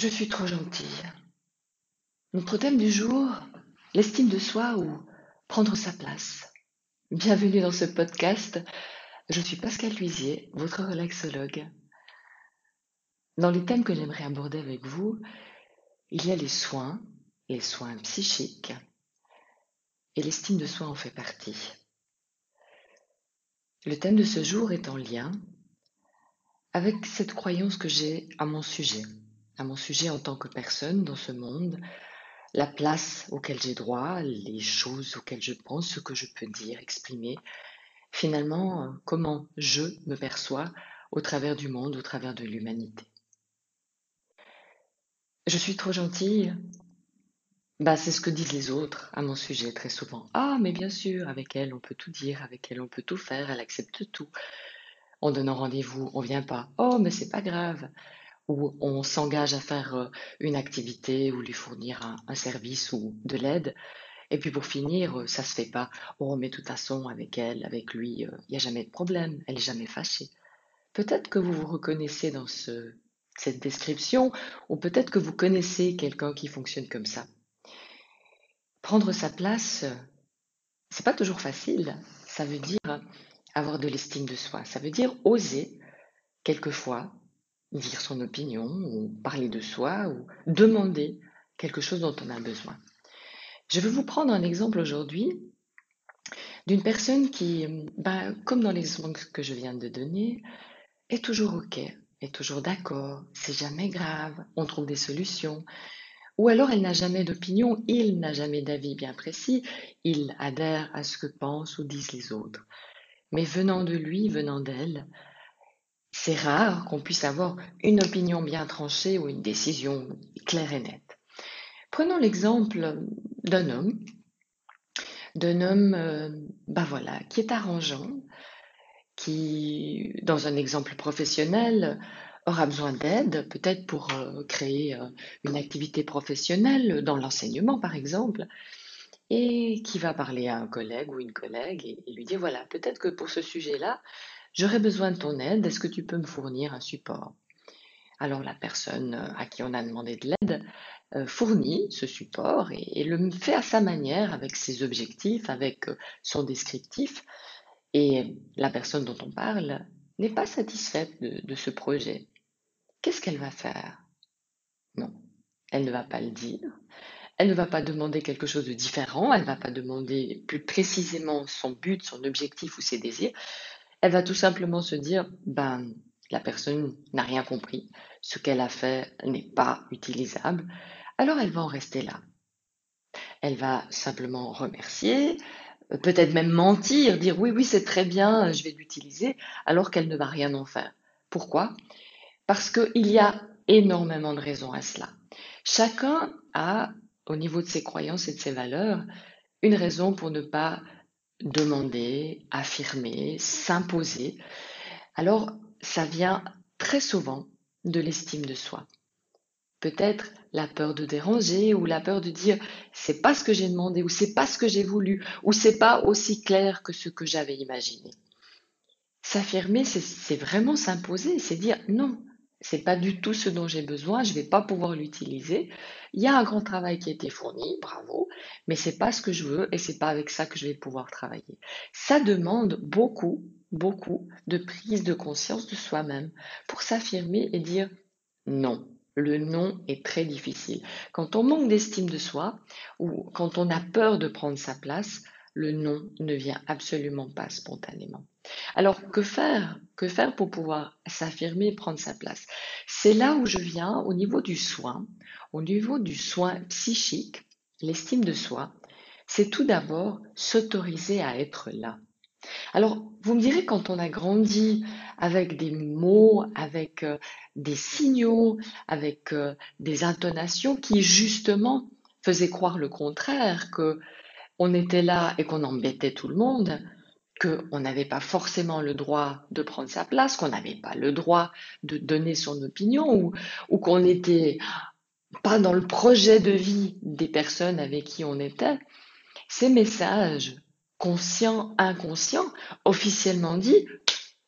Je suis trop gentille. Notre thème du jour, l'estime de soi ou prendre sa place. Bienvenue dans ce podcast. Je suis Pascal Luisier, votre relaxologue. Dans les thèmes que j'aimerais aborder avec vous, il y a les soins, les soins psychiques, et l'estime de soi en fait partie. Le thème de ce jour est en lien avec cette croyance que j'ai à mon sujet à mon sujet en tant que personne dans ce monde, la place auquel j'ai droit, les choses auxquelles je pense, ce que je peux dire, exprimer, finalement, comment je me perçois au travers du monde, au travers de l'humanité. Je suis trop gentille. Bah, c'est ce que disent les autres à mon sujet très souvent. Ah, mais bien sûr, avec elle, on peut tout dire, avec elle, on peut tout faire, elle accepte tout. En donnant rendez-vous, on vient pas. Oh, mais c'est pas grave où on s'engage à faire euh, une activité ou lui fournir un, service ou de l'aide. Et puis pour finir, euh, ça se fait pas. Oh, mais de toute façon, avec elle, avec lui, euh, il n'y a jamais de problème, elle est jamais fâchée. Peut-être que vous vous reconnaissez dans ce, cette description, ou peut-être que vous connaissez quelqu'un qui fonctionne comme ça. Prendre sa place, c'est pas toujours facile. Ça veut dire avoir de l'estime de soi. Ça veut dire oser, quelquefois, dire son opinion, ou parler de soi, ou demander quelque chose dont on a besoin. Je vais vous prendre un exemple aujourd'hui d'une personne qui, ben, comme dans l'exemple que je viens de donner, est toujours OK, est toujours d'accord, c'est jamais grave, on trouve des solutions. Ou alors elle n'a jamais d'opinion, il n'a jamais d'avis bien précis, il adhère à ce que pensent ou disent les autres. Mais venant de lui, venant d'elle, c'est rare qu'on puisse avoir une opinion bien tranchée ou une décision claire et nette. Prenons l'exemple d'un homme, d'un homme, euh, ben qui est arrangeant, qui, dans un exemple professionnel, aura besoin d'aide, peut-être pour euh, créer euh, une activité professionnelle dans l'enseignement, par exemple, et qui va parler à un collègue ou une collègue et lui dire, voilà, peut-être que pour ce sujet-là, J'aurais besoin de ton aide, est-ce que tu peux me fournir un support? Alors la personne euh, à qui on a demandé de l'aide euh, fournit ce support et, le fait à sa manière, avec ses objectifs, avec euh, son descriptif. Et la personne dont on parle n'est pas satisfaite de, de ce projet. Qu'est-ce qu'elle va faire? Non, elle ne va pas le dire. Elle ne va pas demander quelque chose de différent, elle ne va pas demander plus précisément son but, son objectif ou ses désirs. Elle va tout simplement se dire, ben, la personne n'a rien compris, ce qu'elle a fait n'est pas utilisable, alors elle va en rester là. Elle va simplement remercier, peut-être même mentir, dire oui, oui, c'est très bien, je vais l'utiliser, alors qu'elle ne va rien en faire. Pourquoi? Parce qu'il y a énormément de raisons à cela. Chacun a, au niveau de ses croyances et de ses valeurs, une raison pour ne pas demander, affirmer, s'imposer, alors ça vient très souvent de l'estime de soi. Peut-être la peur de déranger ou la peur de dire c'est pas ce que j'ai demandé ou c'est pas ce que j'ai voulu ou c'est pas aussi clair que ce que j'avais imaginé. S'affirmer, c'est vraiment s'imposer, c'est dire non, c'est pas du tout ce dont j'ai besoin, je vais pas pouvoir l'utiliser. Il y a un grand travail qui a été fourni, bravo, mais c'est pas ce que je veux et c'est pas avec ça que je vais pouvoir travailler. Ça demande beaucoup, beaucoup de prise de conscience de soi-même pour s'affirmer et dire non. Le non est très difficile. Quand on manque d'estime de soi ou quand on a peur de prendre sa place, le non ne vient absolument pas spontanément. Alors, que faire Que faire pour pouvoir s'affirmer, prendre sa place? C'est là où je viens au niveau du soin, au niveau du soin psychique, l'estime de soi, c'est tout d'abord s'autoriser à être là. Alors, vous me direz, quand on a grandi avec des mots, avec euh, des signaux, avec euh, des intonations qui justement faisaient croire le contraire, que on était là et qu'on embêtait tout le monde, qu'on n'avait pas forcément le droit de prendre sa place, qu'on n'avait pas le droit de donner son opinion ou, qu'on n'était pas dans le projet de vie des personnes avec qui on était, ces messages conscients, inconscients, officiellement dit,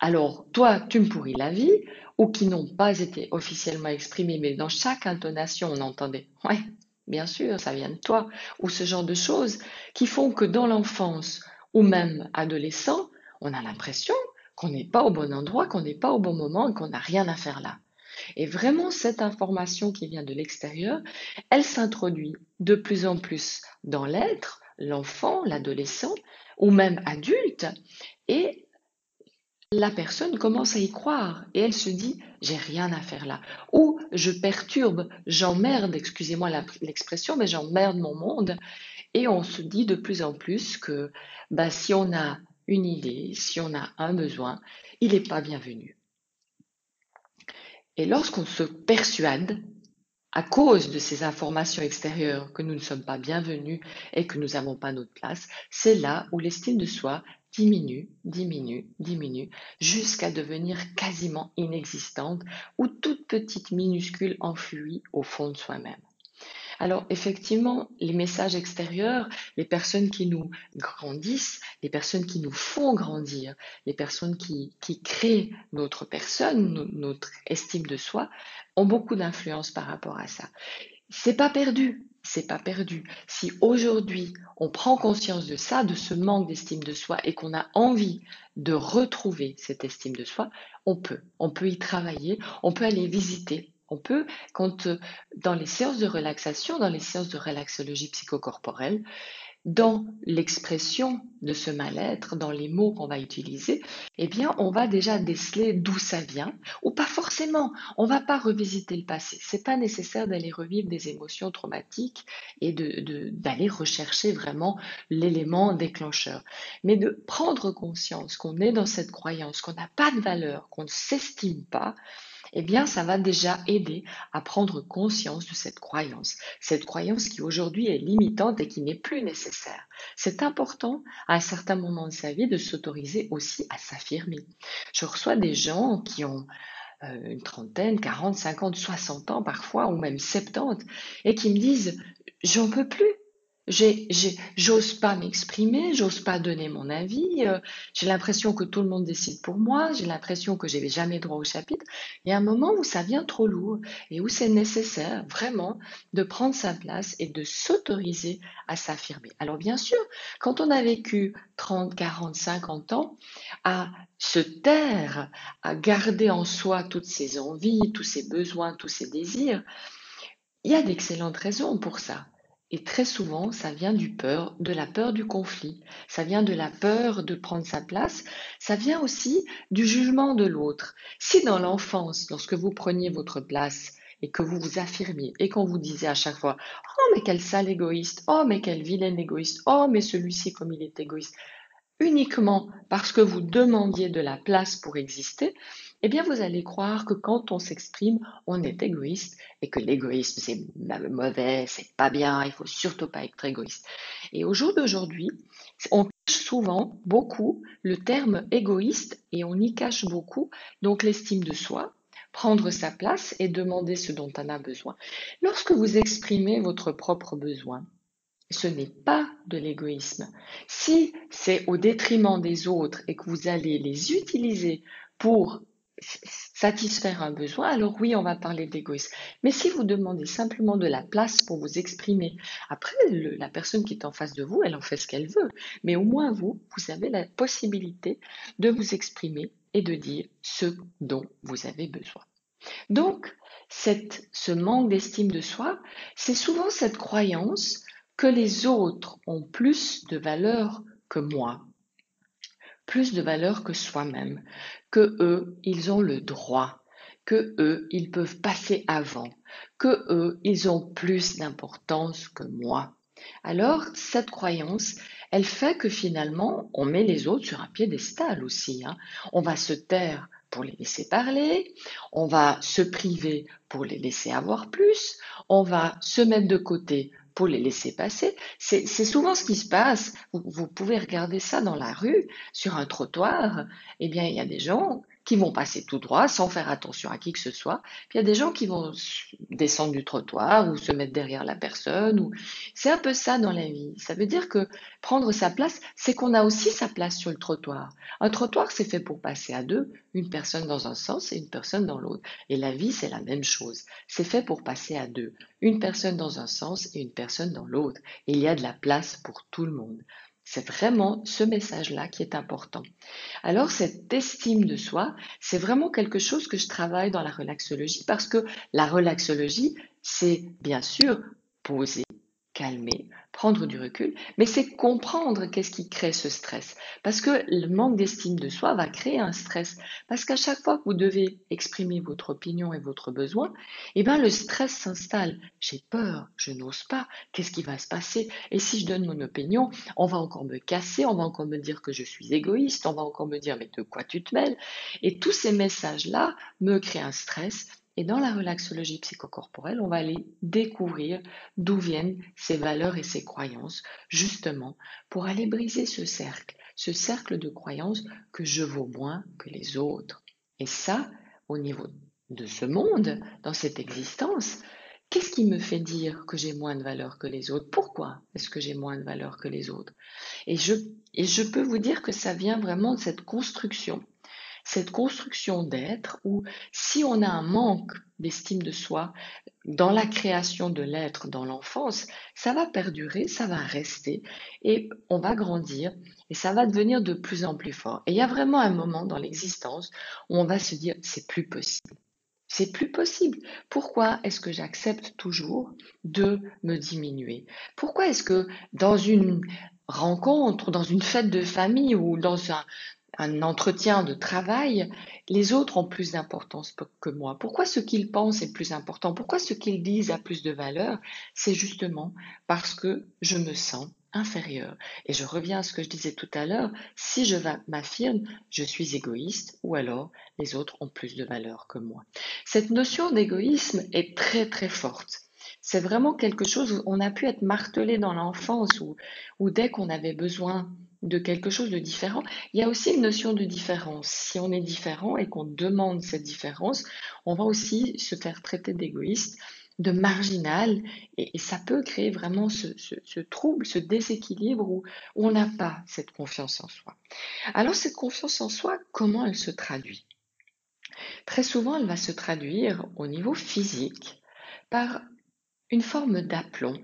alors toi, tu me pourris la vie, ou qui n'ont pas été officiellement exprimés, mais dans chaque intonation, on entendait Ouais, bien sûr, ça vient de toi, ou ce genre de choses qui font que dans l'enfance, ou même adolescent, on a l'impression qu'on n'est pas au bon endroit, qu'on n'est pas au bon moment qu'on n'a rien à faire là. Et vraiment, cette information qui vient de l'extérieur, elle s'introduit de plus en plus dans l'être, l'enfant, l'adolescent, ou même adulte, et la personne commence à y croire et elle se dit j'ai rien à faire là ou je perturbe, j'emmerde, excusez-moi l'expression, mais j'emmerde mon monde et on se dit de plus en plus que bah, si on a une idée, si on a un besoin, il n'est pas bienvenu. Et lorsqu'on se persuade, à cause de ces informations extérieures, que nous ne sommes pas bienvenus et que nous n'avons pas notre place, c'est là où l'estime de soi diminue, diminue, diminue, jusqu'à devenir quasiment inexistante ou toute petite minuscule enfouie au fond de soi-même. Alors effectivement, les messages extérieurs, les personnes qui nous grandissent, les personnes qui nous font grandir, les personnes qui, créent notre personne, notre estime de soi, ont beaucoup d'influence par rapport à ça. C'est pas perdu, c'est pas perdu. Si aujourd'hui on prend conscience de ça, de ce manque d'estime de soi et qu'on a envie de retrouver cette estime de soi, on peut. On peut y travailler, on peut aller visiter on peut, quand euh, dans les séances de relaxation, dans les séances de relaxologie psychocorporelle, dans l'expression de ce mal-être, dans les mots qu'on va utiliser, eh bien, on va déjà déceler d'où ça vient, ou pas forcément. On va pas revisiter le passé. C'est pas nécessaire d'aller revivre des émotions traumatiques et d'aller rechercher vraiment l'élément déclencheur, mais de prendre conscience qu'on est dans cette croyance, qu'on n'a pas de valeur, qu'on ne s'estime pas, eh bien, ça va déjà aider à prendre conscience de cette croyance, cette croyance qui aujourd'hui est limitante et qui n'est plus nécessaire. C'est important à un certain moment de sa vie de s'autoriser aussi à s'affirmer. Je reçois des gens qui ont euh, une trentaine, quarante, cinquante, soixante ans parfois, ou même 70, et qui me disent, j'en peux plus, j'ose pas m'exprimer, j'ose pas donner mon avis, euh, j'ai l'impression que tout le monde décide pour moi, j'ai l'impression que j'ai jamais droit au chapitre. Il y a un moment où ça vient trop lourd et où c'est nécessaire vraiment de prendre sa place et de s'autoriser à s'affirmer. Alors bien sûr, quand on a vécu 30, 40, 50 ans, à se taire, à garder en soi toutes ses envies, tous ses besoins, tous ses désirs, il y a d'excellentes raisons pour ça. Et très souvent, ça vient du peur, de la peur du conflit, ça vient de la peur de prendre sa place, ça vient aussi du jugement de l'autre. Si dans l'enfance, lorsque vous preniez votre place et que vous vous affirmiez et qu'on vous disait à chaque fois Oh mais quel sale égoïste, oh mais quel vilain égoïste, oh mais celui-ci comme il est égoïste, uniquement parce que vous demandiez de la place pour exister, eh bien vous allez croire que quand on s'exprime, on est égoïste et que l'égoïsme c'est mauvais, c'est pas bien, il faut surtout pas être égoïste. Et au jour d'aujourd'hui, on cache souvent beaucoup le terme égoïste et on y cache beaucoup donc l'estime de soi, prendre sa place et demander ce dont on a besoin. Lorsque vous exprimez votre propre besoin, ce n'est pas de l'égoïsme. Si c'est au détriment des autres et que vous allez les utiliser pour satisfaire un besoin, alors oui, on va parler d'égoïsme. Mais si vous demandez simplement de la place pour vous exprimer, après, la personne qui est en face de vous, elle en fait ce qu'elle veut. Mais au moins, vous, vous avez la possibilité de vous exprimer et de dire ce dont vous avez besoin. Donc, ce manque d'estime de soi, c'est souvent cette croyance que les autres ont plus de valeur que moi, plus de valeur que soi-même, que eux, ils ont le droit, que eux, ils peuvent passer avant, que eux, ils ont plus d'importance que moi. Alors, cette croyance, elle fait que finalement, on met les autres sur un piédestal aussi. Hein. On va se taire pour les laisser parler, on va se priver pour les laisser avoir plus, on va se mettre de côté les laisser passer. C'est souvent ce qui se passe. Vous, pouvez regarder ça dans la rue, sur un trottoir. Eh bien, il y a des gens qui vont passer tout droit sans faire attention à qui que ce soit. Puis il y a des gens qui vont descendre du trottoir ou se mettre derrière la personne. C'est un peu ça dans la vie. Ça veut dire que prendre sa place, c'est qu'on a aussi sa place sur le trottoir. Un trottoir, c'est fait pour passer à deux, une personne dans un sens et une personne dans l'autre. Et la vie, c'est la même chose. C'est fait pour passer à deux, une personne dans un sens et une personne dans l'autre. Il y a de la place pour tout le monde. C'est vraiment ce message-là qui est important. Alors cette estime de soi, c'est vraiment quelque chose que je travaille dans la relaxologie parce que la relaxologie, c'est bien sûr poser calmer, prendre du recul, mais c'est comprendre qu'est-ce qui crée ce stress. Parce que le manque d'estime de soi va créer un stress. Parce qu'à chaque fois que vous devez exprimer votre opinion et votre besoin, eh ben le stress s'installe. J'ai peur, je n'ose pas, qu'est-ce qui va se passer? Et si je donne mon opinion, on va encore me casser, on va encore me dire que je suis égoïste, on va encore me dire mais de quoi tu te mêles? Et tous ces messages-là me créent un stress et dans la relaxologie psychocorporelle, on va aller découvrir d'où viennent ces valeurs et ces croyances, justement pour aller briser ce cercle, ce cercle de croyances que je vaux moins que les autres. Et ça, au niveau de ce monde, dans cette existence, qu'est-ce qui me fait dire que j'ai moins de valeur que les autres? Pourquoi est-ce que j'ai moins de valeur que les autres? Et je, et je peux vous dire que ça vient vraiment de cette construction cette construction d'être où si on a un manque d'estime de soi dans la création de l'être dans l'enfance, ça va perdurer, ça va rester et on va grandir et ça va devenir de plus en plus fort. Et il y a vraiment un moment dans l'existence où on va se dire c'est plus possible. C'est plus possible. Pourquoi est-ce que j'accepte toujours de me diminuer? Pourquoi est-ce que dans une rencontre, dans une fête de famille ou dans un, un entretien de travail, les autres ont plus d'importance que moi. Pourquoi ce qu'ils pensent est plus important? Pourquoi ce qu'ils disent a plus de valeur? C'est justement parce que je me sens inférieur. Et je reviens à ce que je disais tout à l'heure, si je m'affirme, je suis égoïste ou alors les autres ont plus de valeur que moi. Cette notion d'égoïsme est très très forte. C'est vraiment quelque chose où on a pu être martelé dans l'enfance ou dès qu'on avait besoin de quelque chose de différent. Il y a aussi une notion de différence. Si on est différent et qu'on demande cette différence, on va aussi se faire traiter d'égoïste, de marginal, et, ça peut créer vraiment ce, trouble, ce déséquilibre où, on n'a pas cette confiance en soi. Alors cette confiance en soi, comment elle se traduit? Très souvent, elle va se traduire au niveau physique par une forme d'aplomb.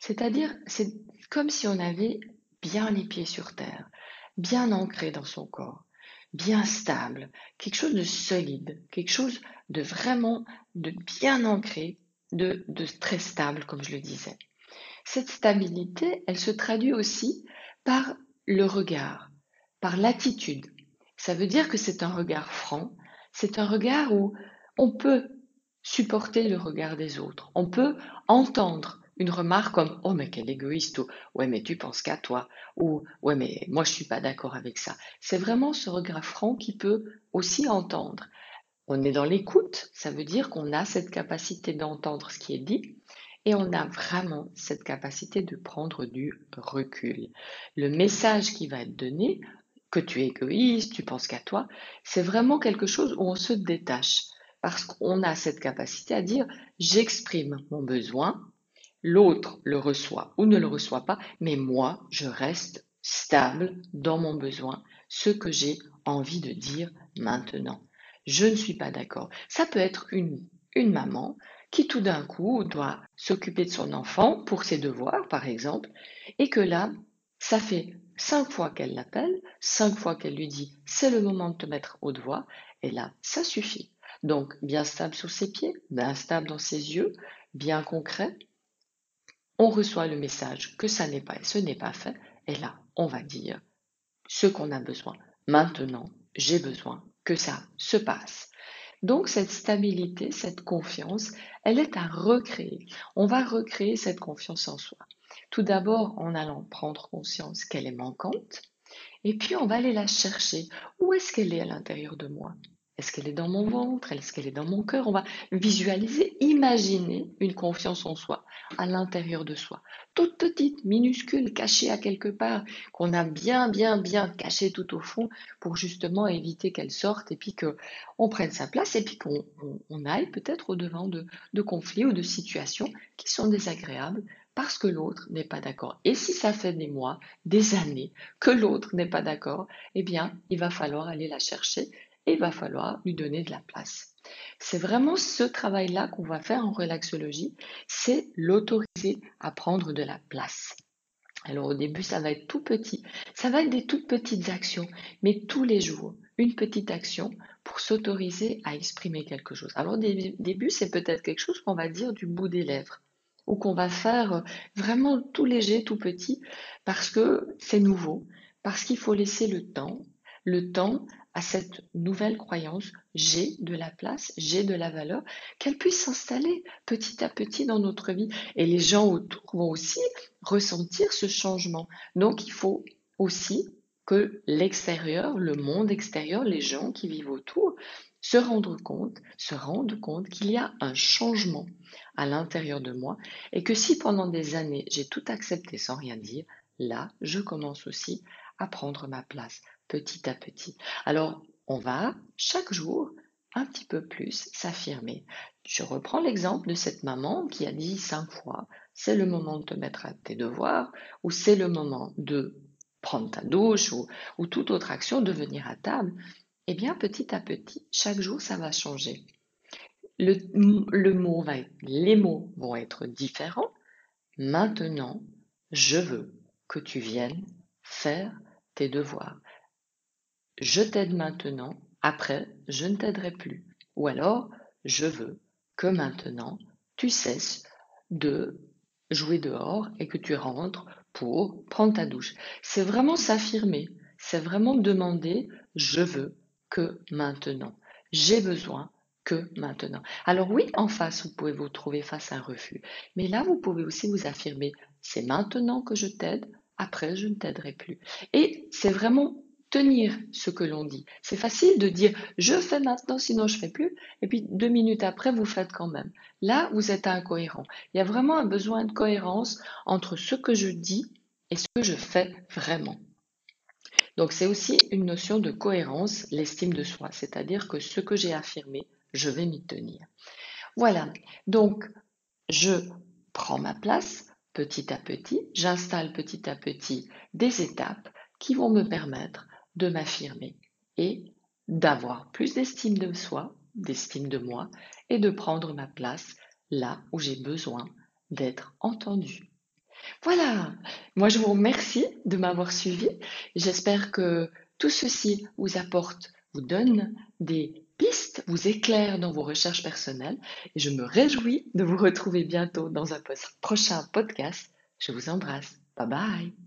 C'est-à-dire, c'est comme si on avait bien les pieds sur terre, bien ancré dans son corps, bien stable, quelque chose de solide, quelque chose de vraiment de bien ancré, de, de très stable, comme je le disais. Cette stabilité, elle se traduit aussi par le regard, par l'attitude. Ça veut dire que c'est un regard franc, c'est un regard où on peut supporter le regard des autres, on peut entendre une remarque comme Oh, mais quel égoïste ou Ouais, mais tu penses qu'à toi ou Ouais, mais moi je suis pas d'accord avec ça. C'est vraiment ce regard franc qui peut aussi entendre. On est dans l'écoute, ça veut dire qu'on a cette capacité d'entendre ce qui est dit et on a vraiment cette capacité de prendre du recul. Le message qui va être donné, que tu es égoïste, tu penses qu'à toi, c'est vraiment quelque chose où on se détache parce qu'on a cette capacité à dire j'exprime mon besoin, L'autre le reçoit ou ne le reçoit pas, mais moi, je reste stable dans mon besoin, ce que j'ai envie de dire maintenant. Je ne suis pas d'accord. Ça peut être une, maman qui tout d'un coup doit s'occuper de son enfant pour ses devoirs, par exemple, et que là, ça fait cinq fois qu'elle l'appelle, cinq fois qu'elle lui dit c'est le moment de te mettre au devoir, et là, ça suffit. Donc, bien stable sur ses pieds, bien stable dans ses yeux, bien concret, on reçoit le message que ça n'est pas, ce n'est pas fait, et là, on va dire ce qu'on a besoin. Maintenant, j'ai besoin que ça se passe. Donc cette stabilité, cette confiance, elle est à recréer. On va recréer cette confiance en soi. Tout d'abord en allant prendre conscience qu'elle est manquante, et puis on va aller la chercher. Où est-ce qu'elle est à l'intérieur de moi? Est-ce qu'elle est dans mon ventre? Est-ce qu'elle est dans mon cœur? On va visualiser, imaginer une confiance en soi à l'intérieur de soi. Toute petite, minuscule, cachée à quelque part, qu'on a bien, bien, bien cachée tout au fond pour justement éviter qu'elle sorte et puis qu'on prenne sa place et puis qu'on aille peut-être au-devant de, de conflits ou de situations qui sont désagréables parce que l'autre n'est pas d'accord. Et si ça fait des mois, des années que l'autre n'est pas d'accord, eh bien, il va falloir aller la chercher il va falloir lui donner de la place. C'est vraiment ce travail-là qu'on va faire en relaxologie, c'est l'autoriser à prendre de la place. Alors au début, ça va être tout petit, ça va être des toutes petites actions, mais tous les jours, une petite action pour s'autoriser à exprimer quelque chose. Alors au début, c'est peut-être quelque chose qu'on va dire du bout des lèvres ou qu'on va faire vraiment tout léger, tout petit, parce que c'est nouveau, parce qu'il faut laisser le temps, le temps à cette nouvelle croyance, j'ai de la place, j'ai de la valeur, qu'elle puisse s'installer petit à petit dans notre vie. Et les gens autour vont aussi ressentir ce changement. Donc il faut aussi que l'extérieur, le monde extérieur, les gens qui vivent autour, se rendent compte, se rendent compte qu'il y a un changement à l'intérieur de moi et que si pendant des années j'ai tout accepté sans rien dire, là, je commence aussi à prendre ma place petit à petit. Alors, on va chaque jour un petit peu plus s'affirmer. Je reprends l'exemple de cette maman qui a dit cinq fois, c'est le moment de te mettre à tes devoirs, ou c'est le moment de prendre ta douche, ou, ou toute autre action, de venir à table. Eh bien, petit à petit, chaque jour, ça va changer. Les mots vont être différents. Maintenant, je veux que tu viennes faire tes devoirs. Je t'aide maintenant, après, je ne t'aiderai plus. Ou alors, je veux que maintenant, tu cesses de jouer dehors et que tu rentres pour prendre ta douche. C'est vraiment s'affirmer, c'est vraiment demander, je veux que maintenant. J'ai besoin que maintenant. Alors oui, en face, vous pouvez vous trouver face à un refus. Mais là, vous pouvez aussi vous affirmer, c'est maintenant que je t'aide, après, je ne t'aiderai plus. Et c'est vraiment tenir ce que l'on dit. C'est facile de dire je fais maintenant, sinon je fais plus, et puis deux minutes après, vous faites quand même. Là, vous êtes incohérent. Il y a vraiment un besoin de cohérence entre ce que je dis et ce que je fais vraiment. Donc c'est aussi une notion de cohérence, l'estime de soi, c'est-à-dire que ce que j'ai affirmé, je vais m'y tenir. Voilà, donc je prends ma place petit à petit, j'installe petit à petit des étapes qui vont me permettre de m'affirmer et d'avoir plus d'estime de soi, d'estime de moi et de prendre ma place là où j'ai besoin d'être entendu. Voilà, moi je vous remercie de m'avoir suivi. J'espère que tout ceci vous apporte, vous donne des pistes, vous éclaire dans vos recherches personnelles et je me réjouis de vous retrouver bientôt dans un prochain podcast. Je vous embrasse. Bye bye.